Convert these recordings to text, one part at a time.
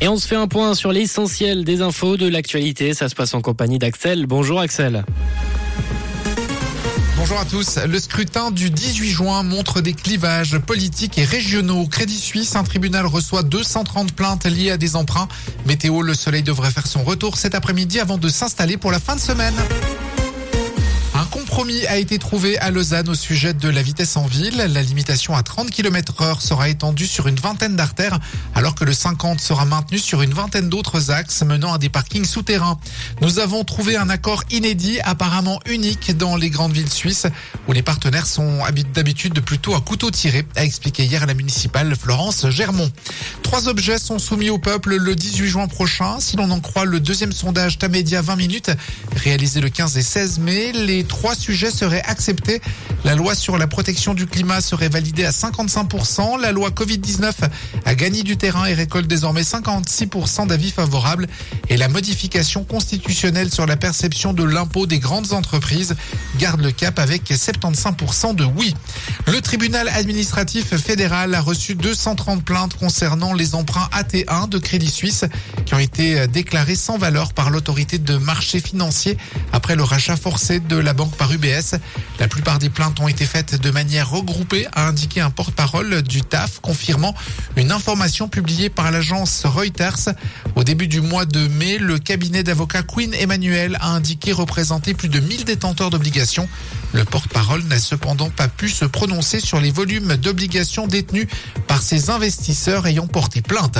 Et on se fait un point sur l'essentiel des infos de l'actualité. Ça se passe en compagnie d'Axel. Bonjour Axel. Bonjour à tous. Le scrutin du 18 juin montre des clivages politiques et régionaux. Crédit Suisse, un tribunal reçoit 230 plaintes liées à des emprunts. Météo, le soleil devrait faire son retour cet après-midi avant de s'installer pour la fin de semaine compromis a été trouvé à Lausanne au sujet de la vitesse en ville. La limitation à 30 km heure sera étendue sur une vingtaine d'artères, alors que le 50 sera maintenu sur une vingtaine d'autres axes menant à des parkings souterrains. Nous avons trouvé un accord inédit, apparemment unique dans les grandes villes suisses, où les partenaires sont d'habitude plutôt à couteau tiré, a expliqué hier la municipale Florence Germont. Trois objets sont soumis au peuple le 18 juin prochain. Si l'on en croit le deuxième sondage Tamedia 20 minutes, réalisé le 15 et 16 mai, les trois sujets seraient acceptés. La loi sur la protection du climat serait validée à 55%. La loi Covid-19 a gagné du terrain et récolte désormais 56% d'avis favorables. Et la modification constitutionnelle sur la perception de l'impôt des grandes entreprises garde le cap avec 75% de oui. Le tribunal administratif fédéral a reçu 230 plaintes concernant les emprunts AT1 de Crédit Suisse qui ont été déclarés sans valeur par l'autorité de marché financier après le rachat forcé de la banque par UBS. La plupart des plaintes ont été faites de manière regroupée, a indiqué un porte-parole du TAF, confirmant une information publiée par l'agence Reuters. Au début du mois de mai, le cabinet d'avocats Queen Emmanuel a indiqué représenter plus de 1000 détenteurs d'obligations. Le porte-parole n'a cependant pas pu se prononcer sur les volumes d'obligations détenus par ces investisseurs ayant porté plainte.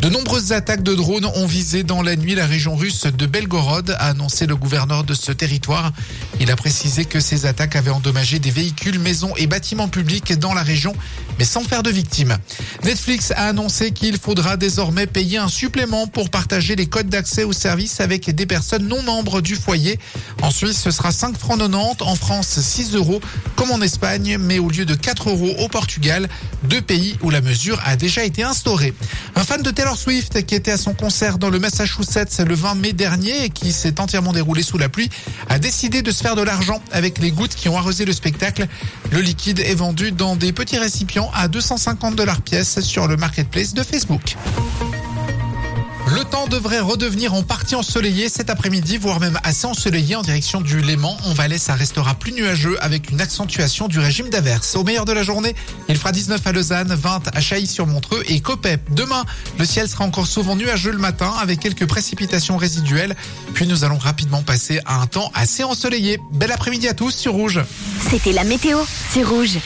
De nombreuses attaques de drones ont visé dans la nuit la région russe de Belgorod, a annoncé le gouverneur de ce territoire. Il a précisé que ces attaques avaient endommagé des véhicules, maisons et bâtiments publics dans la région, mais sans faire de victimes. Netflix a annoncé qu'il faudra désormais payer un supplément pour partager les codes d'accès aux services avec des personnes non membres du foyer. En Suisse, ce sera 5 francs 90, en France 6 euros comme en Espagne, mais au lieu de 4 euros au Portugal, deux pays où la mesure a déjà été instaurée. Un fan de Taylor Swift qui était à son concert dans le Massachusetts le 20 mai dernier et qui s'est entièrement déroulé sous la pluie a décidé de se faire de l'argent avec les gouttes qui ont arrosé le spectacle. Le liquide est vendu dans des petits récipients à 250 dollars pièce sur le marketplace de Facebook. Le temps devrait redevenir en partie ensoleillé cet après-midi, voire même assez ensoleillé en direction du Léman. En Valais, ça restera plus nuageux avec une accentuation du régime d'averse. Au meilleur de la journée, il fera 19 à Lausanne, 20 à Chailly-sur-Montreux et Copet. Demain, le ciel sera encore souvent nuageux le matin avec quelques précipitations résiduelles. Puis nous allons rapidement passer à un temps assez ensoleillé. Bel après-midi à tous sur Rouge. C'était la météo sur Rouge.